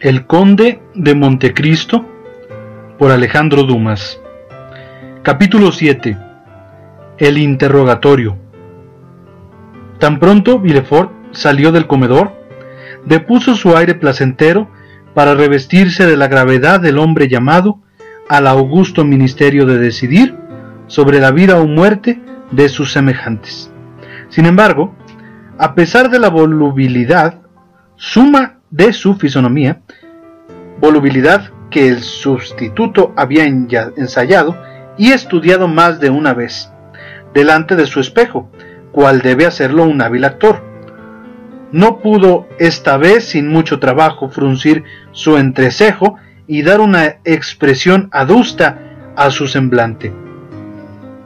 El Conde de Montecristo por Alejandro Dumas. Capítulo 7. El interrogatorio. Tan pronto Villefort salió del comedor, depuso su aire placentero para revestirse de la gravedad del hombre llamado al augusto ministerio de decidir sobre la vida o muerte de sus semejantes. Sin embargo, a pesar de la volubilidad suma de su fisonomía, volubilidad que el sustituto había ensayado y estudiado más de una vez, delante de su espejo, cual debe hacerlo un hábil actor. No pudo esta vez sin mucho trabajo fruncir su entrecejo y dar una expresión adusta a su semblante.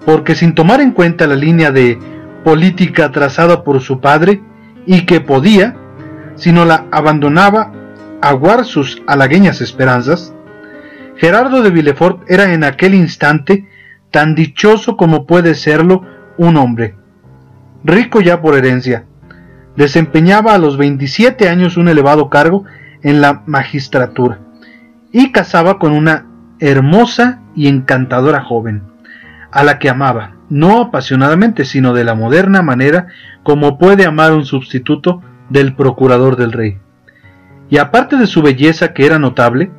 Porque sin tomar en cuenta la línea de política trazada por su padre y que podía, sino la abandonaba aguar sus halagueñas esperanzas, Gerardo de Villefort era en aquel instante tan dichoso como puede serlo un hombre, rico ya por herencia, desempeñaba a los 27 años un elevado cargo en la magistratura y casaba con una hermosa y encantadora joven, a la que amaba, no apasionadamente, sino de la moderna manera como puede amar un sustituto del procurador del rey. Y aparte de su belleza que era notable,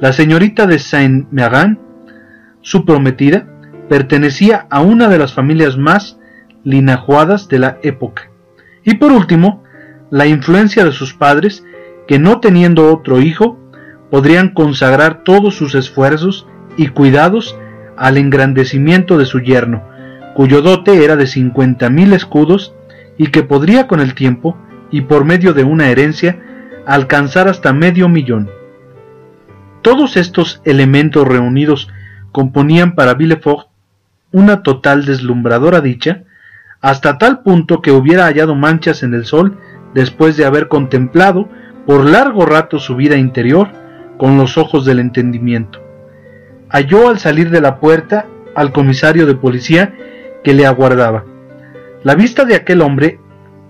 la señorita de Saint-Méran, su prometida, pertenecía a una de las familias más linajuadas de la época. Y por último, la influencia de sus padres, que no teniendo otro hijo, podrían consagrar todos sus esfuerzos y cuidados al engrandecimiento de su yerno, cuyo dote era de cincuenta mil escudos y que podría con el tiempo y por medio de una herencia alcanzar hasta medio millón. Todos estos elementos reunidos componían para Villefort una total deslumbradora dicha, hasta tal punto que hubiera hallado manchas en el sol después de haber contemplado por largo rato su vida interior con los ojos del entendimiento. Halló al salir de la puerta al comisario de policía que le aguardaba. La vista de aquel hombre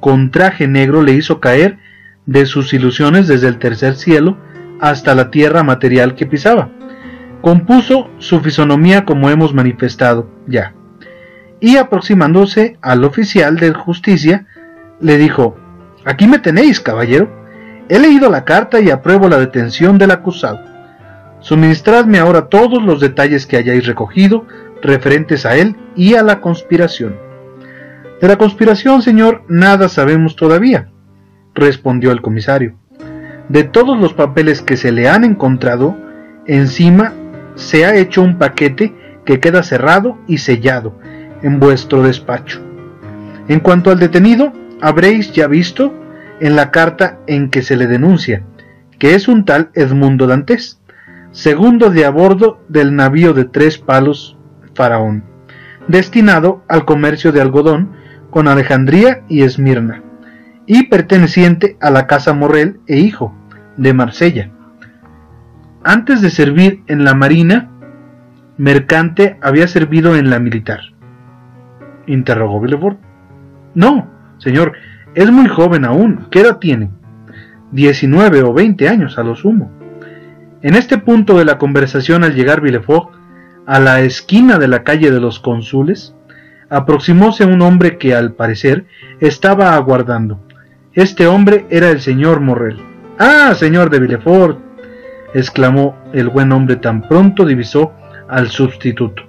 con traje negro le hizo caer de sus ilusiones desde el tercer cielo hasta la tierra material que pisaba. Compuso su fisonomía como hemos manifestado ya. Y aproximándose al oficial de justicia, le dijo, Aquí me tenéis, caballero. He leído la carta y apruebo la detención del acusado. Suministradme ahora todos los detalles que hayáis recogido referentes a él y a la conspiración. De la conspiración, señor, nada sabemos todavía, respondió el comisario. De todos los papeles que se le han encontrado, encima se ha hecho un paquete que queda cerrado y sellado en vuestro despacho. En cuanto al detenido, habréis ya visto en la carta en que se le denuncia que es un tal Edmundo Dantes, segundo de a bordo del navío de tres palos Faraón, destinado al comercio de algodón con Alejandría y Esmirna, y perteneciente a la casa Morrel e hijo de Marsella. Antes de servir en la marina mercante había servido en la militar. Interrogó Villefort. No, señor, es muy joven aún. ¿Qué edad tiene? Diecinueve o veinte años a lo sumo. En este punto de la conversación al llegar Villefort a la esquina de la calle de los cónsules, aproximóse un hombre que al parecer estaba aguardando. Este hombre era el señor Morrel. Ah, señor de Villefort, exclamó el buen hombre tan pronto divisó al sustituto.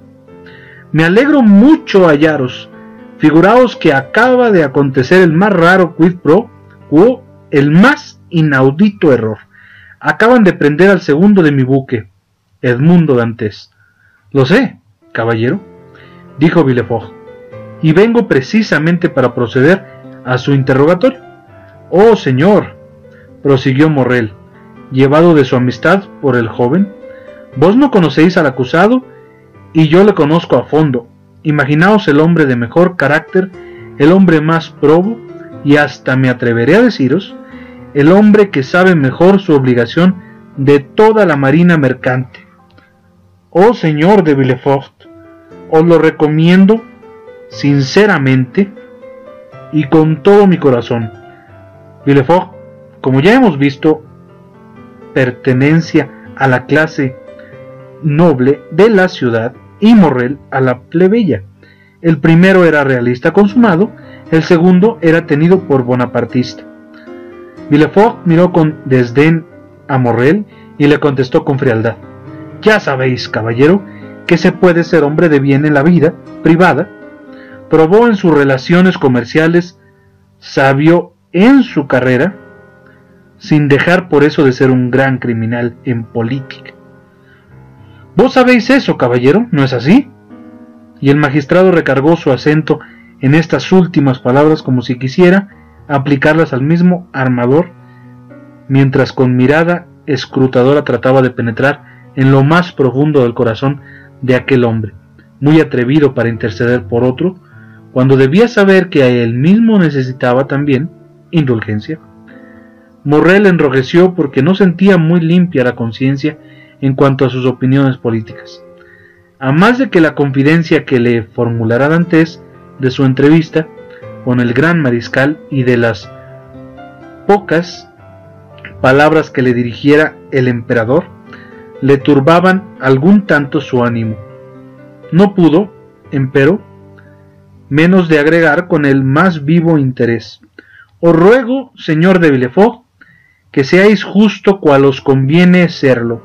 Me alegro mucho hallaros. Figuraos que acaba de acontecer el más raro quid pro quo, el más inaudito error. Acaban de prender al segundo de mi buque, Edmundo Dantes. Lo sé, caballero, dijo Villefort, y vengo precisamente para proceder a su interrogatorio. Oh, señor, prosiguió Morrel, llevado de su amistad por el joven, vos no conocéis al acusado y yo le conozco a fondo. Imaginaos el hombre de mejor carácter, el hombre más probo y hasta me atreveré a deciros, el hombre que sabe mejor su obligación de toda la marina mercante. Oh señor de Villefort, os lo recomiendo sinceramente y con todo mi corazón. Villefort, como ya hemos visto, pertenencia a la clase noble de la ciudad y Morrel a la plebeya. El primero era realista consumado, el segundo era tenido por bonapartista. Villefort miró con desdén a Morrel y le contestó con frialdad. Ya sabéis, caballero, que se puede ser hombre de bien en la vida privada. Probó en sus relaciones comerciales, sabio en su carrera, sin dejar por eso de ser un gran criminal en política. Vos sabéis eso, caballero, ¿no es así? Y el magistrado recargó su acento en estas últimas palabras como si quisiera aplicarlas al mismo armador, mientras con mirada escrutadora trataba de penetrar en lo más profundo del corazón de aquel hombre, muy atrevido para interceder por otro, cuando debía saber que a él mismo necesitaba también indulgencia. Morrel enrojeció porque no sentía muy limpia la conciencia en cuanto a sus opiniones políticas. A más de que la confidencia que le formulara Dantes de su entrevista con el gran mariscal y de las pocas palabras que le dirigiera el emperador, le turbaban algún tanto su ánimo. No pudo, empero, menos de agregar con el más vivo interés. Os ruego, señor de Villefort, que seáis justo cual os conviene serlo,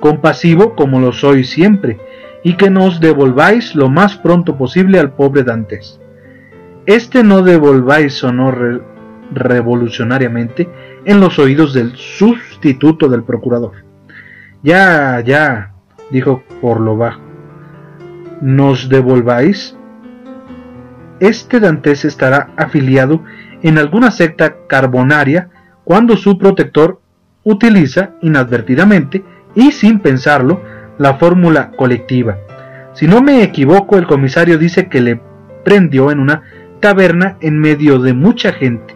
compasivo como lo sois siempre, y que nos devolváis lo más pronto posible al pobre Dantes. Este no devolváis sonó revolucionariamente en los oídos del sustituto del procurador. Ya, ya, dijo por lo bajo. ¿Nos devolváis? Este Dantes estará afiliado en alguna secta carbonaria cuando su protector utiliza inadvertidamente y sin pensarlo la fórmula colectiva. Si no me equivoco, el comisario dice que le prendió en una taberna en medio de mucha gente.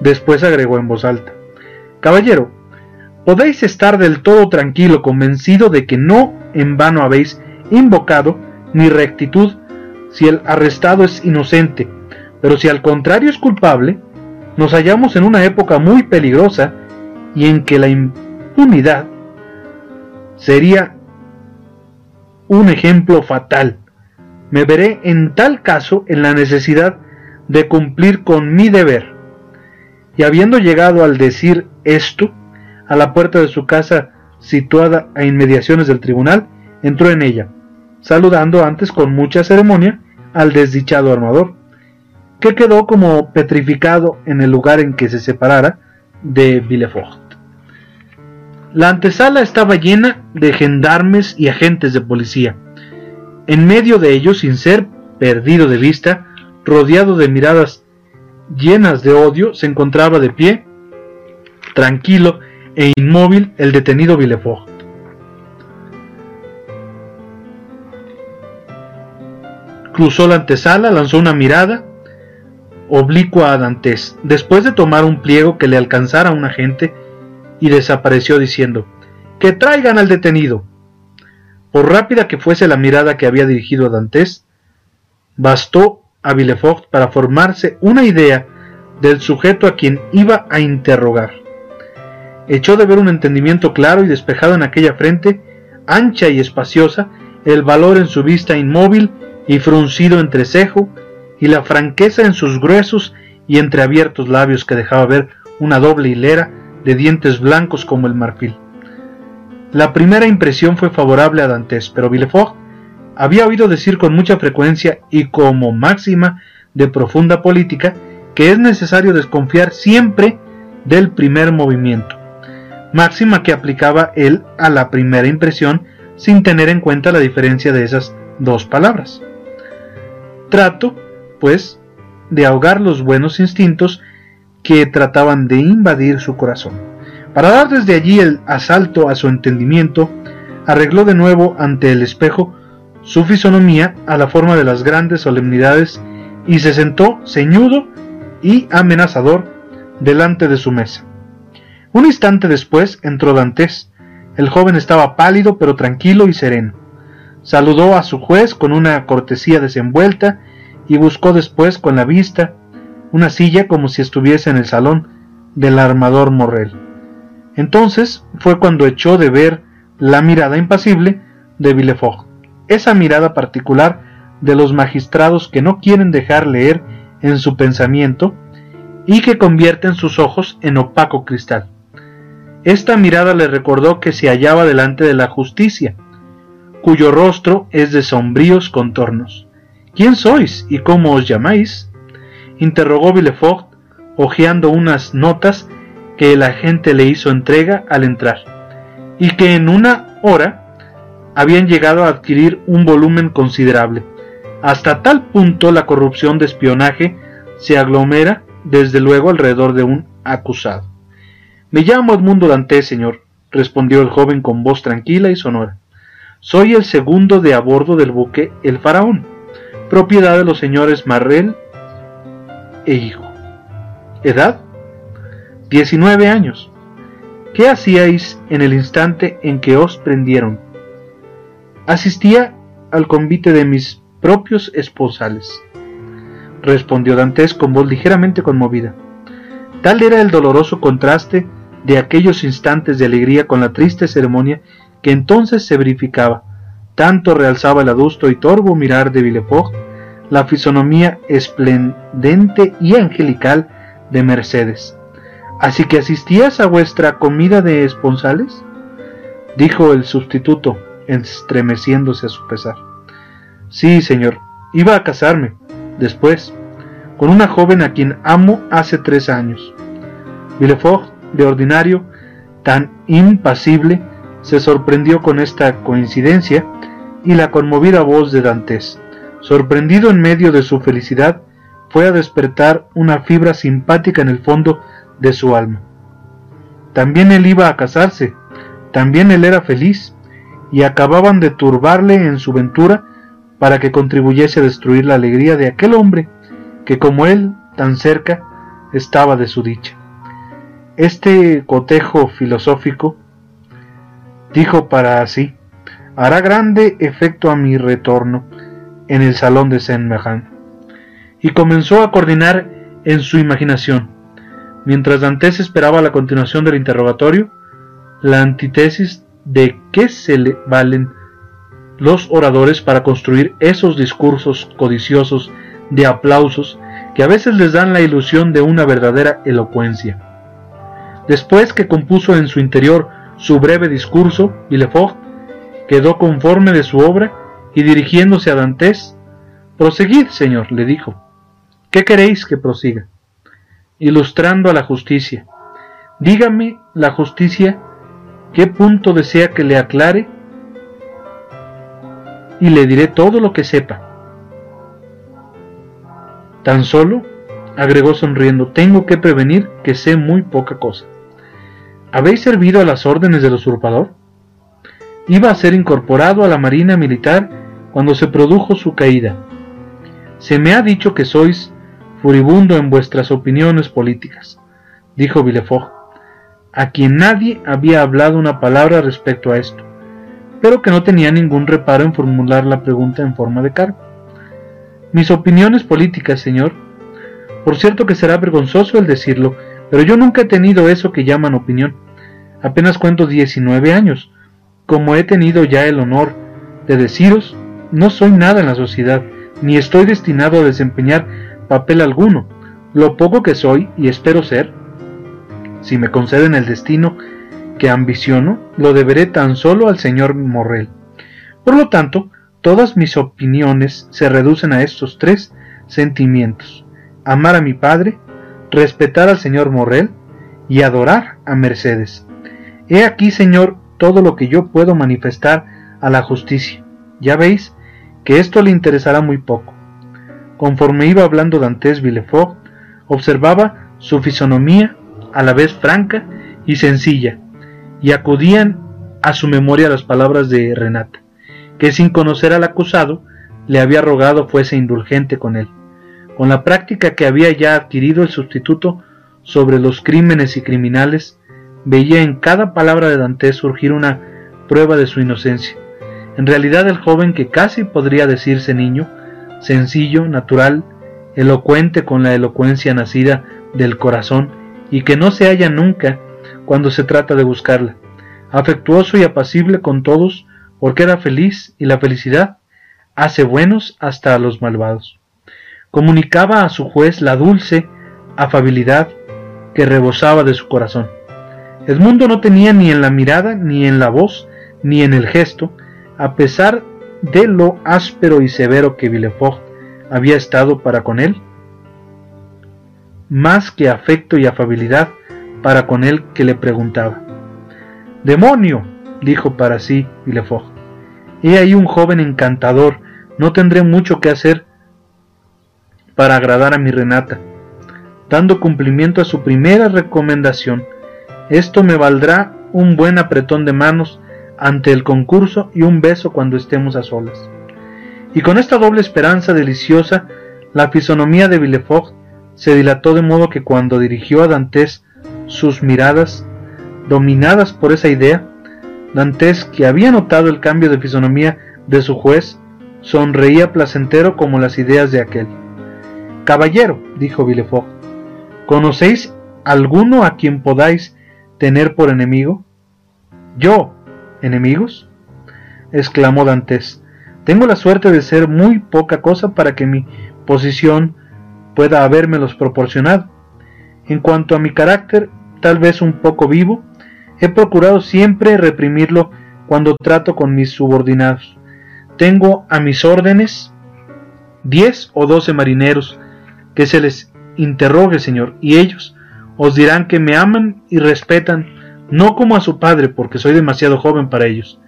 Después agregó en voz alta, Caballero, podéis estar del todo tranquilo, convencido de que no en vano habéis invocado ni rectitud si el arrestado es inocente, pero si al contrario es culpable, nos hallamos en una época muy peligrosa y en que la impunidad sería un ejemplo fatal. Me veré en tal caso en la necesidad de cumplir con mi deber. Y habiendo llegado al decir esto, a la puerta de su casa situada a inmediaciones del tribunal, entró en ella, saludando antes con mucha ceremonia al desdichado armador, que quedó como petrificado en el lugar en que se separara de Villefort. La antesala estaba llena de gendarmes y agentes de policía. En medio de ellos, sin ser perdido de vista, rodeado de miradas llenas de odio, se encontraba de pie, tranquilo e inmóvil, el detenido Villefort. Cruzó la antesala, lanzó una mirada oblicua a Dantes, después de tomar un pliego que le alcanzara a un agente, y desapareció diciendo, Que traigan al detenido. Por rápida que fuese la mirada que había dirigido a Dantes, bastó a Villefort para formarse una idea del sujeto a quien iba a interrogar. Echó de ver un entendimiento claro y despejado en aquella frente, ancha y espaciosa, el valor en su vista inmóvil y fruncido entrecejo, y la franqueza en sus gruesos y entreabiertos labios que dejaba ver una doble hilera de dientes blancos como el marfil. La primera impresión fue favorable a Dantes, pero Villefort había oído decir con mucha frecuencia y como máxima de profunda política que es necesario desconfiar siempre del primer movimiento, máxima que aplicaba él a la primera impresión sin tener en cuenta la diferencia de esas dos palabras. Trato, pues, de ahogar los buenos instintos que trataban de invadir su corazón. Para dar desde allí el asalto a su entendimiento, arregló de nuevo ante el espejo su fisonomía a la forma de las grandes solemnidades y se sentó ceñudo y amenazador delante de su mesa. Un instante después entró Dantes. El joven estaba pálido pero tranquilo y sereno. Saludó a su juez con una cortesía desenvuelta y buscó después con la vista una silla como si estuviese en el salón del armador Morrel. Entonces fue cuando echó de ver la mirada impasible de Villefort, esa mirada particular de los magistrados que no quieren dejar leer en su pensamiento y que convierten sus ojos en opaco cristal. Esta mirada le recordó que se hallaba delante de la justicia, cuyo rostro es de sombríos contornos. ¿Quién sois y cómo os llamáis? interrogó Villefort, hojeando unas notas que el agente le hizo entrega al entrar, y que en una hora habían llegado a adquirir un volumen considerable. Hasta tal punto la corrupción de espionaje se aglomera desde luego alrededor de un acusado. Me llamo Edmundo Dantes, señor, respondió el joven con voz tranquila y sonora. Soy el segundo de a bordo del buque El Faraón, propiedad de los señores Marrel e hijo. ¿Edad? Diecinueve años. ¿Qué hacíais en el instante en que os prendieron? Asistía al convite de mis propios esposales, respondió Dantes con voz ligeramente conmovida. Tal era el doloroso contraste de aquellos instantes de alegría con la triste ceremonia que entonces se verificaba. Tanto realzaba el adusto y torvo mirar de Villefort la fisonomía esplendente y angelical de Mercedes. ¿Así que asistías a vuestra comida de esponsales? dijo el sustituto, estremeciéndose a su pesar. Sí, señor, iba a casarme, después, con una joven a quien amo hace tres años. Villefort, de ordinario, tan impasible, se sorprendió con esta coincidencia y la conmovida voz de Dantes sorprendido en medio de su felicidad, fue a despertar una fibra simpática en el fondo de su alma. También él iba a casarse, también él era feliz, y acababan de turbarle en su ventura para que contribuyese a destruir la alegría de aquel hombre que como él, tan cerca, estaba de su dicha. Este cotejo filosófico, dijo para sí, hará grande efecto a mi retorno, en el salón de Saint-Méran, y comenzó a coordinar en su imaginación, mientras Dantes esperaba la continuación del interrogatorio, la antítesis de qué se le valen los oradores para construir esos discursos codiciosos de aplausos que a veces les dan la ilusión de una verdadera elocuencia. Después que compuso en su interior su breve discurso, Villefort quedó conforme de su obra y dirigiéndose a Dantes, Proseguid, señor, le dijo. ¿Qué queréis que prosiga? Ilustrando a la justicia. Dígame la justicia qué punto desea que le aclare y le diré todo lo que sepa. Tan solo, agregó sonriendo, tengo que prevenir que sé muy poca cosa. ¿Habéis servido a las órdenes del usurpador? Iba a ser incorporado a la Marina Militar cuando se produjo su caída. Se me ha dicho que sois furibundo en vuestras opiniones políticas, dijo Villefort, a quien nadie había hablado una palabra respecto a esto, pero que no tenía ningún reparo en formular la pregunta en forma de cargo. Mis opiniones políticas, señor. Por cierto que será vergonzoso el decirlo, pero yo nunca he tenido eso que llaman opinión. Apenas cuento 19 años, como he tenido ya el honor de deciros no soy nada en la sociedad, ni estoy destinado a desempeñar papel alguno. Lo poco que soy y espero ser, si me conceden el destino que ambiciono, lo deberé tan solo al señor Morrel. Por lo tanto, todas mis opiniones se reducen a estos tres sentimientos. Amar a mi padre, respetar al señor Morrel y adorar a Mercedes. He aquí, señor, todo lo que yo puedo manifestar a la justicia. Ya veis que esto le interesará muy poco. Conforme iba hablando Dantes Villefort, observaba su fisonomía a la vez franca y sencilla, y acudían a su memoria las palabras de Renata, que sin conocer al acusado le había rogado fuese indulgente con él. Con la práctica que había ya adquirido el sustituto sobre los crímenes y criminales, veía en cada palabra de Dantes surgir una prueba de su inocencia, en realidad el joven que casi podría decirse niño, sencillo, natural, elocuente con la elocuencia nacida del corazón y que no se halla nunca cuando se trata de buscarla, afectuoso y apacible con todos, porque era feliz y la felicidad hace buenos hasta a los malvados. Comunicaba a su juez la dulce afabilidad que rebosaba de su corazón. Edmundo no tenía ni en la mirada, ni en la voz, ni en el gesto, a pesar de lo áspero y severo que Villefort había estado para con él, más que afecto y afabilidad para con él que le preguntaba. ¡Demonio! dijo para sí Villefort. He ahí un joven encantador, no tendré mucho que hacer para agradar a mi Renata. Dando cumplimiento a su primera recomendación, esto me valdrá un buen apretón de manos ante el concurso y un beso cuando estemos a solas. Y con esta doble esperanza deliciosa, la fisonomía de Villefort se dilató de modo que cuando dirigió a Dantes sus miradas, dominadas por esa idea, Dantes, que había notado el cambio de fisonomía de su juez, sonreía placentero como las ideas de aquel. Caballero, dijo Villefort, ¿conocéis alguno a quien podáis tener por enemigo? Yo, enemigos? exclamó Dantes. Tengo la suerte de ser muy poca cosa para que mi posición pueda habérmelos proporcionado. En cuanto a mi carácter, tal vez un poco vivo, he procurado siempre reprimirlo cuando trato con mis subordinados. Tengo a mis órdenes diez o doce marineros que se les interrogue, Señor, y ellos os dirán que me aman y respetan, no como a su padre, porque soy demasiado joven para ellos,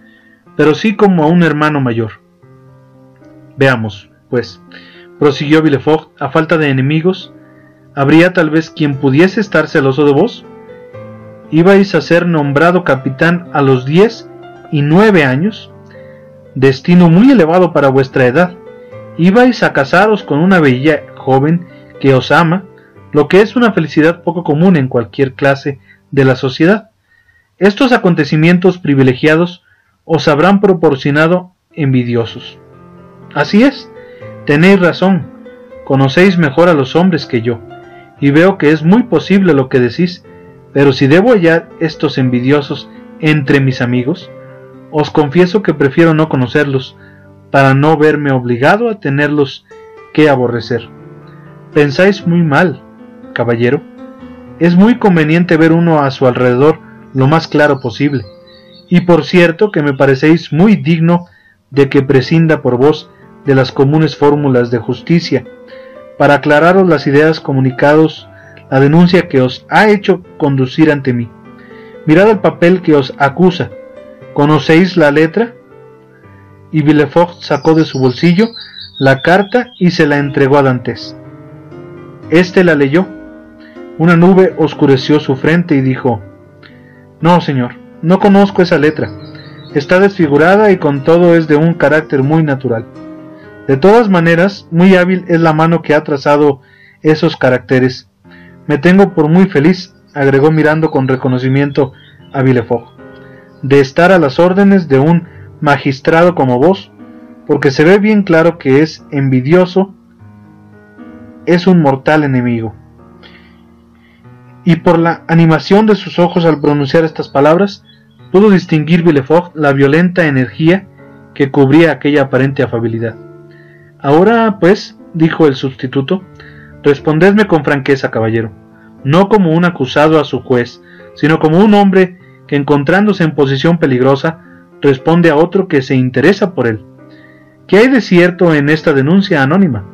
pero sí como a un hermano mayor. Veamos, pues, prosiguió Villefort, a falta de enemigos, ¿habría tal vez quien pudiese estar celoso de vos? Ibais a ser nombrado capitán a los diez y nueve años, destino muy elevado para vuestra edad. Ibais a casaros con una bella joven que os ama, lo que es una felicidad poco común en cualquier clase de la sociedad. Estos acontecimientos privilegiados os habrán proporcionado envidiosos. Así es, tenéis razón, conocéis mejor a los hombres que yo, y veo que es muy posible lo que decís, pero si debo hallar estos envidiosos entre mis amigos, os confieso que prefiero no conocerlos, para no verme obligado a tenerlos que aborrecer. Pensáis muy mal, caballero. Es muy conveniente ver uno a su alrededor lo más claro posible. Y por cierto que me parecéis muy digno de que prescinda por vos de las comunes fórmulas de justicia, para aclararos las ideas comunicados la denuncia que os ha hecho conducir ante mí. Mirad el papel que os acusa, ¿Conocéis la letra? Y Villefort sacó de su bolsillo la carta y se la entregó a Dantes. Este la leyó. Una nube oscureció su frente y dijo, No, señor, no conozco esa letra. Está desfigurada y con todo es de un carácter muy natural. De todas maneras, muy hábil es la mano que ha trazado esos caracteres. Me tengo por muy feliz, agregó mirando con reconocimiento a Villefort de estar a las órdenes de un magistrado como vos, porque se ve bien claro que es envidioso, es un mortal enemigo. Y por la animación de sus ojos al pronunciar estas palabras, pudo distinguir Villefort la violenta energía que cubría aquella aparente afabilidad. Ahora, pues, dijo el sustituto, respondedme con franqueza, caballero, no como un acusado a su juez, sino como un hombre que encontrándose en posición peligrosa, responde a otro que se interesa por él. ¿Qué hay de cierto en esta denuncia anónima?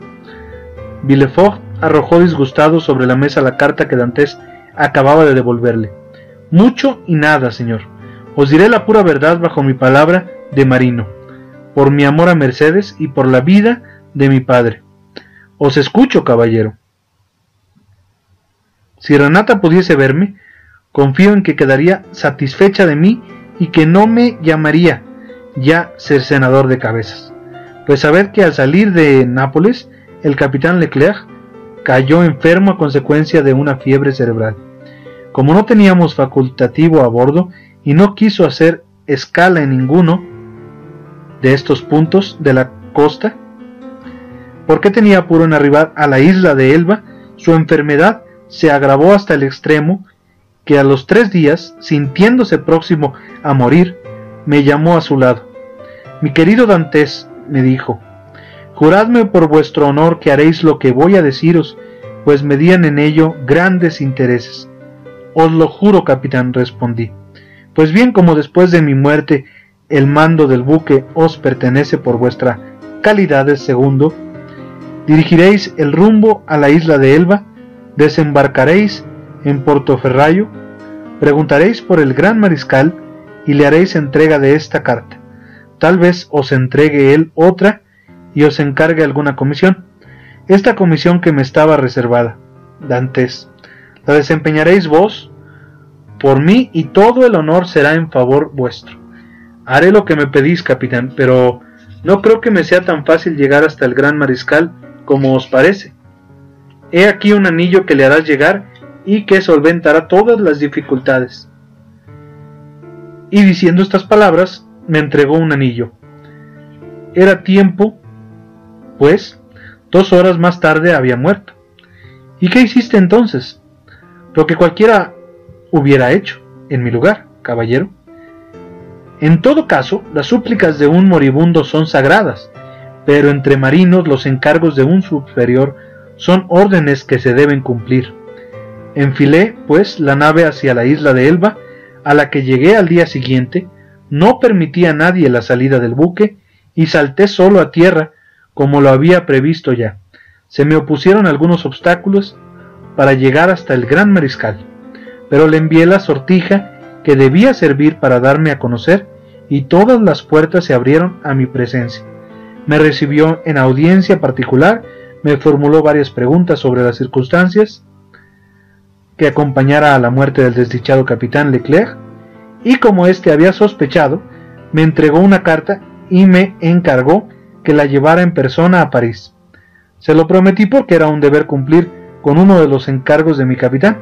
Villefort arrojó disgustado sobre la mesa la carta que Dantes acababa de devolverle. Mucho y nada, señor. Os diré la pura verdad bajo mi palabra de marino, por mi amor a Mercedes y por la vida de mi padre. Os escucho, caballero. Si Renata pudiese verme, Confío en que quedaría satisfecha de mí y que no me llamaría ya ser senador de cabezas. Pues saber que al salir de Nápoles, el capitán Leclerc cayó enfermo a consecuencia de una fiebre cerebral. Como no teníamos facultativo a bordo y no quiso hacer escala en ninguno de estos puntos de la costa, porque tenía apuro en arribar a la isla de Elba, su enfermedad se agravó hasta el extremo que a los tres días, sintiéndose próximo a morir, me llamó a su lado. Mi querido Dantes, me dijo, juradme por vuestro honor que haréis lo que voy a deciros, pues me dían en ello grandes intereses. Os lo juro, capitán, respondí. Pues bien, como después de mi muerte el mando del buque os pertenece por vuestra calidad de segundo, dirigiréis el rumbo a la isla de Elba, desembarcaréis en Portoferrayo, preguntaréis por el gran mariscal y le haréis entrega de esta carta. Tal vez os entregue él otra y os encargue alguna comisión. Esta comisión que me estaba reservada, Dantes, la desempeñaréis vos por mí y todo el honor será en favor vuestro. Haré lo que me pedís, capitán, pero no creo que me sea tan fácil llegar hasta el gran mariscal como os parece. He aquí un anillo que le harás llegar y que solventará todas las dificultades. Y diciendo estas palabras, me entregó un anillo. Era tiempo, pues, dos horas más tarde había muerto. ¿Y qué hiciste entonces? Lo que cualquiera hubiera hecho en mi lugar, caballero. En todo caso, las súplicas de un moribundo son sagradas, pero entre marinos los encargos de un superior son órdenes que se deben cumplir. Enfilé, pues, la nave hacia la isla de Elba, a la que llegué al día siguiente, no permití a nadie la salida del buque y salté solo a tierra, como lo había previsto ya. Se me opusieron algunos obstáculos para llegar hasta el gran mariscal, pero le envié la sortija que debía servir para darme a conocer y todas las puertas se abrieron a mi presencia. Me recibió en audiencia particular, me formuló varias preguntas sobre las circunstancias que acompañara a la muerte del desdichado capitán Leclerc, y como éste había sospechado, me entregó una carta y me encargó que la llevara en persona a París. Se lo prometí porque era un deber cumplir con uno de los encargos de mi capitán.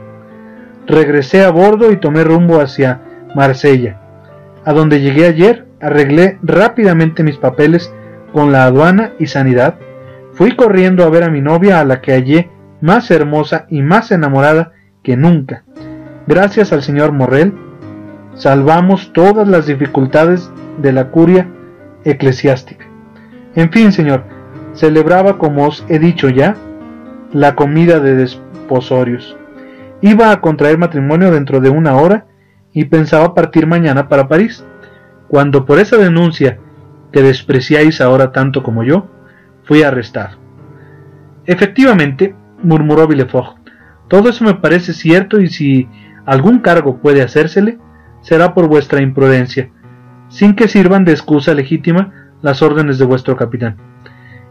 Regresé a bordo y tomé rumbo hacia Marsella. A donde llegué ayer, arreglé rápidamente mis papeles con la aduana y sanidad. Fui corriendo a ver a mi novia, a la que hallé más hermosa y más enamorada que nunca. Gracias al señor Morrel, salvamos todas las dificultades de la curia eclesiástica. En fin, señor, celebraba, como os he dicho ya, la comida de desposorios. Iba a contraer matrimonio dentro de una hora y pensaba partir mañana para París, cuando por esa denuncia que despreciáis ahora tanto como yo, fui arrestado. Efectivamente, murmuró Villefort, todo eso me parece cierto y si algún cargo puede hacérsele, será por vuestra imprudencia, sin que sirvan de excusa legítima las órdenes de vuestro capitán.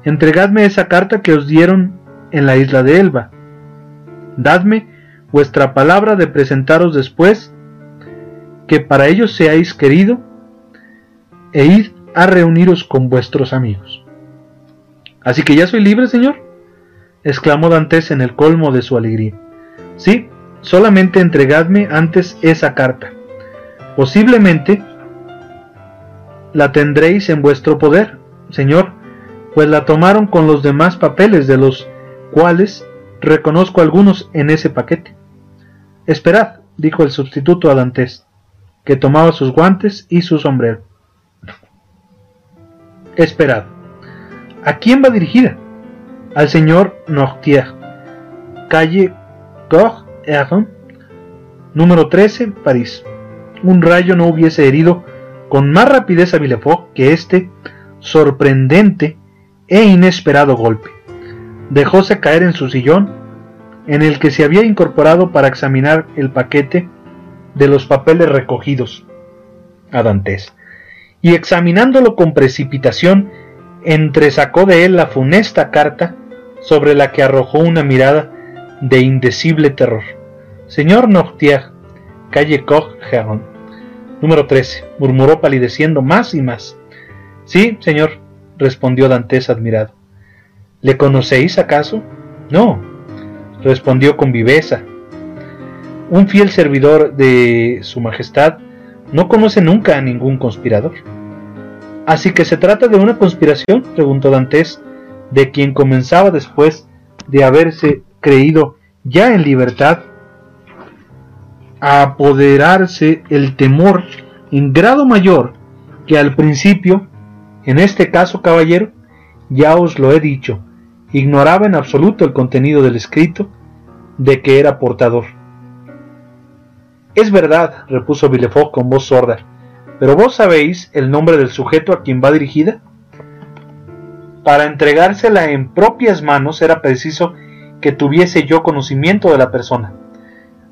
Entregadme esa carta que os dieron en la isla de Elba. Dadme vuestra palabra de presentaros después que para ello seáis querido e id a reuniros con vuestros amigos. Así que ya soy libre, señor, exclamó Dantes en el colmo de su alegría. Sí, solamente entregadme antes esa carta. Posiblemente la tendréis en vuestro poder, señor, pues la tomaron con los demás papeles de los cuales reconozco algunos en ese paquete. Esperad, dijo el sustituto a Dantes, que tomaba sus guantes y su sombrero. Esperad. ¿A quién va dirigida? Al señor Nortier, calle Cor número 13, París. Un rayo no hubiese herido con más rapidez a Villefort que este sorprendente e inesperado golpe. Dejóse caer en su sillón, en el que se había incorporado para examinar el paquete de los papeles recogidos a Dantes, y examinándolo con precipitación, entresacó de él la funesta carta sobre la que arrojó una mirada de indecible terror. Señor Nortier, calle Koch número 13, murmuró palideciendo más y más. Sí, señor, respondió Dantes admirado. ¿Le conocéis acaso? No, respondió con viveza. Un fiel servidor de Su Majestad no conoce nunca a ningún conspirador. Así que se trata de una conspiración, preguntó Dantes, de quien comenzaba después de haberse creído ya en libertad a apoderarse el temor en grado mayor que al principio, en este caso, caballero, ya os lo he dicho, ignoraba en absoluto el contenido del escrito de que era portador. Es verdad, repuso Villefort con voz sorda, pero vos sabéis el nombre del sujeto a quien va dirigida. Para entregársela en propias manos era preciso que tuviese yo conocimiento de la persona.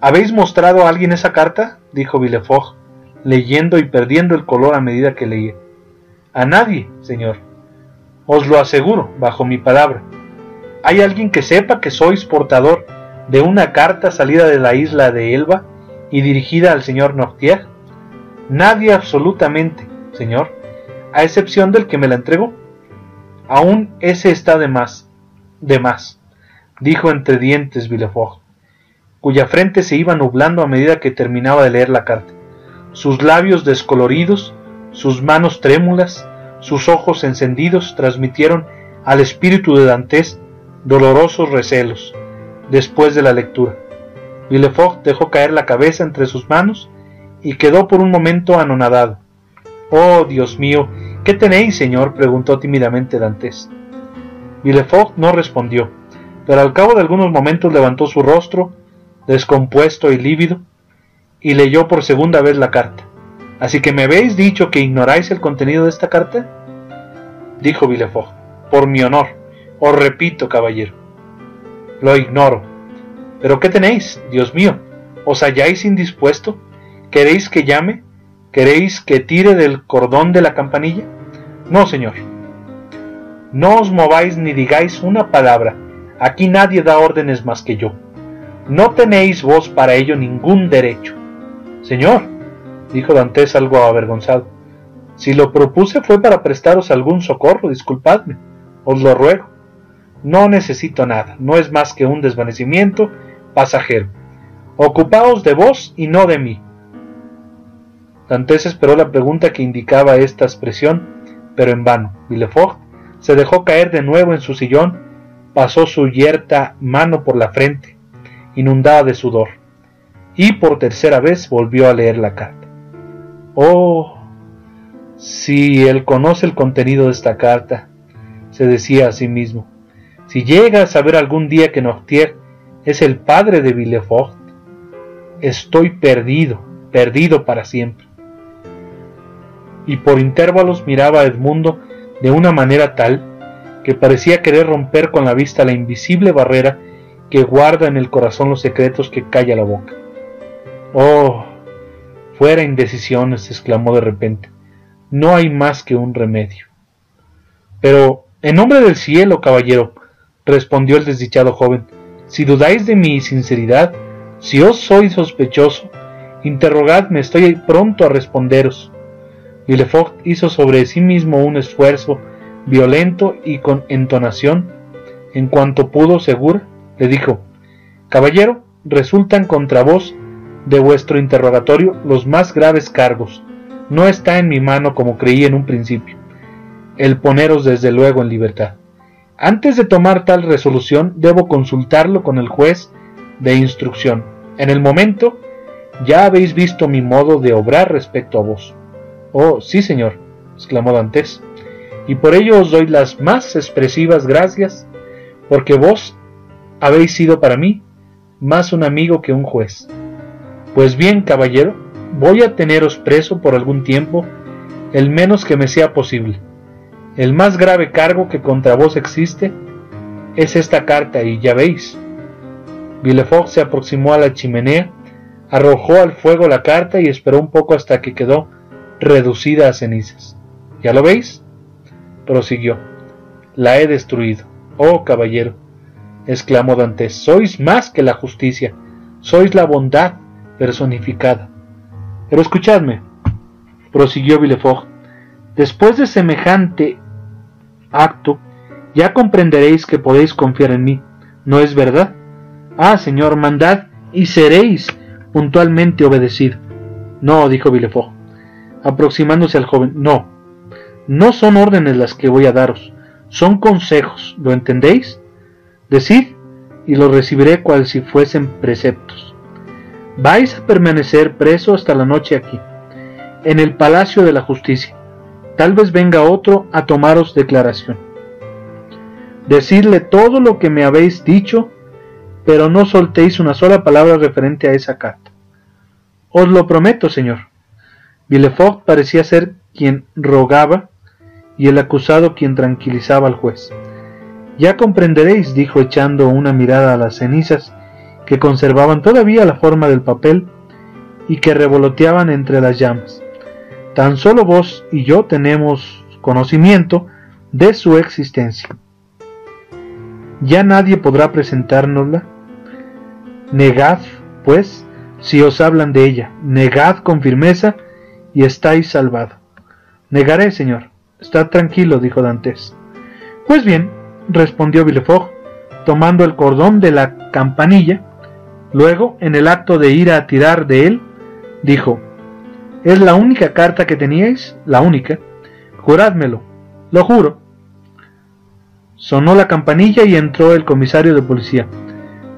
¿Habéis mostrado a alguien esa carta? dijo Villefort, leyendo y perdiendo el color a medida que leía. A nadie, señor. Os lo aseguro, bajo mi palabra. ¿Hay alguien que sepa que sois portador de una carta salida de la isla de Elba y dirigida al señor Nortier? Nadie absolutamente, señor, a excepción del que me la entregó. Aún ese está de más, de más, dijo entre dientes Villefort, cuya frente se iba nublando a medida que terminaba de leer la carta. Sus labios descoloridos, sus manos trémulas, sus ojos encendidos transmitieron al espíritu de Dantes dolorosos recelos después de la lectura. Villefort dejó caer la cabeza entre sus manos y quedó por un momento anonadado. Oh, Dios mío, ¿Qué tenéis, señor? preguntó tímidamente Dantes. Villefort no respondió, pero al cabo de algunos momentos levantó su rostro, descompuesto y lívido, y leyó por segunda vez la carta. ¿Así que me habéis dicho que ignoráis el contenido de esta carta? dijo Villefort. Por mi honor, os repito, caballero. Lo ignoro. ¿Pero qué tenéis, Dios mío? ¿Os halláis indispuesto? ¿Queréis que llame? ¿Queréis que tire del cordón de la campanilla? No, señor. No os mováis ni digáis una palabra. Aquí nadie da órdenes más que yo. No tenéis vos para ello ningún derecho. Señor, dijo Dantes algo avergonzado, si lo propuse fue para prestaros algún socorro, disculpadme, os lo ruego. No necesito nada, no es más que un desvanecimiento pasajero. Ocupaos de vos y no de mí. Dantes esperó la pregunta que indicaba esta expresión pero en vano. Villefort se dejó caer de nuevo en su sillón, pasó su yerta mano por la frente, inundada de sudor, y por tercera vez volvió a leer la carta. Oh, si él conoce el contenido de esta carta, se decía a sí mismo, si llega a saber algún día que Nortier es el padre de Villefort, estoy perdido, perdido para siempre y por intervalos miraba a Edmundo de una manera tal que parecía querer romper con la vista la invisible barrera que guarda en el corazón los secretos que calla la boca. Oh, fuera indecisiones, exclamó de repente. No hay más que un remedio. Pero, en nombre del cielo, caballero, respondió el desdichado joven, si dudáis de mi sinceridad, si os soy sospechoso, interrogadme, estoy pronto a responderos. Villefort hizo sobre sí mismo un esfuerzo violento y con entonación, en cuanto pudo segura, le dijo, Caballero, resultan contra vos de vuestro interrogatorio los más graves cargos. No está en mi mano como creí en un principio, el poneros desde luego en libertad. Antes de tomar tal resolución debo consultarlo con el juez de instrucción. En el momento ya habéis visto mi modo de obrar respecto a vos. Oh, sí, señor, exclamó Dantes, y por ello os doy las más expresivas gracias, porque vos habéis sido para mí más un amigo que un juez. Pues bien, caballero, voy a teneros preso por algún tiempo, el menos que me sea posible. El más grave cargo que contra vos existe es esta carta, y ya veis. Villefort se aproximó a la chimenea, arrojó al fuego la carta y esperó un poco hasta que quedó reducida a cenizas. ¿Ya lo veis? prosiguió. La he destruido. Oh, caballero, exclamó Dantes, sois más que la justicia, sois la bondad personificada. Pero escuchadme, prosiguió Villefort, después de semejante acto, ya comprenderéis que podéis confiar en mí, ¿no es verdad? Ah, señor, mandad y seréis puntualmente obedecido. No, dijo Villefort, aproximándose al joven. No, no son órdenes las que voy a daros, son consejos, ¿lo entendéis? Decid y los recibiré cual si fuesen preceptos. vais a permanecer preso hasta la noche aquí, en el palacio de la justicia. Tal vez venga otro a tomaros declaración. Decidle todo lo que me habéis dicho, pero no soltéis una sola palabra referente a esa carta. Os lo prometo, señor. Villefort parecía ser quien rogaba y el acusado quien tranquilizaba al juez. Ya comprenderéis, dijo echando una mirada a las cenizas que conservaban todavía la forma del papel y que revoloteaban entre las llamas. Tan solo vos y yo tenemos conocimiento de su existencia. Ya nadie podrá presentárnosla. Negad, pues, si os hablan de ella, negad con firmeza y estáis salvado. Negaré, señor. Estad tranquilo, dijo Dantes. Pues bien, respondió Villefort, tomando el cordón de la campanilla. Luego, en el acto de ir a tirar de él, dijo, ¿Es la única carta que teníais? La única. Jurádmelo. Lo juro. Sonó la campanilla y entró el comisario de policía.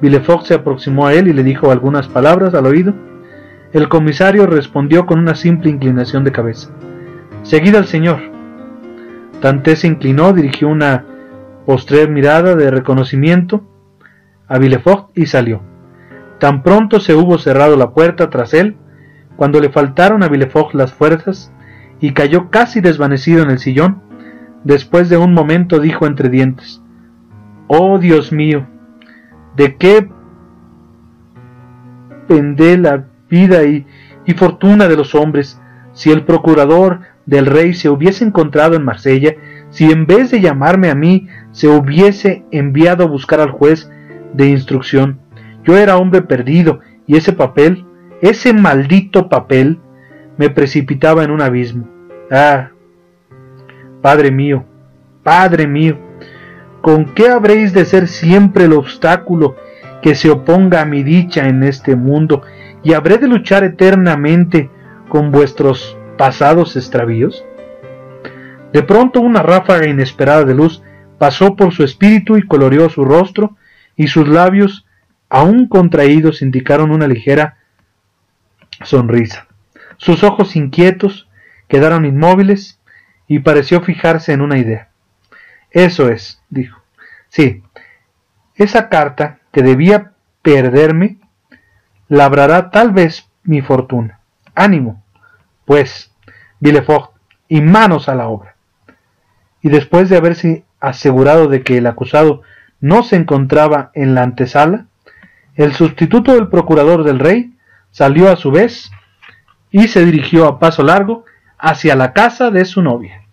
Villefort se aproximó a él y le dijo algunas palabras al oído. El comisario respondió con una simple inclinación de cabeza. Seguid al señor. Dante se inclinó, dirigió una postrer mirada de reconocimiento a Villefort y salió. Tan pronto se hubo cerrado la puerta tras él, cuando le faltaron a Villefort las fuerzas y cayó casi desvanecido en el sillón, después de un momento dijo entre dientes, Oh Dios mío, ¿de qué pende la vida y fortuna de los hombres si el procurador del rey se hubiese encontrado en Marsella, si en vez de llamarme a mí se hubiese enviado a buscar al juez de instrucción? Yo era hombre perdido y ese papel ese maldito papel me precipitaba en un abismo. Ah, Padre mío, Padre mío, ¿con qué habréis de ser siempre el obstáculo que se oponga a mi dicha en este mundo y habré de luchar eternamente con vuestros pasados extravíos? De pronto una ráfaga inesperada de luz pasó por su espíritu y coloreó su rostro, y sus labios, aún contraídos, indicaron una ligera sonrisa. Sus ojos inquietos quedaron inmóviles y pareció fijarse en una idea. Eso es, dijo. Sí, esa carta que debía perderme labrará tal vez mi fortuna. Ánimo, pues, Villefort, y manos a la obra. Y después de haberse asegurado de que el acusado no se encontraba en la antesala, el sustituto del procurador del rey salió a su vez y se dirigió a paso largo hacia la casa de su novia.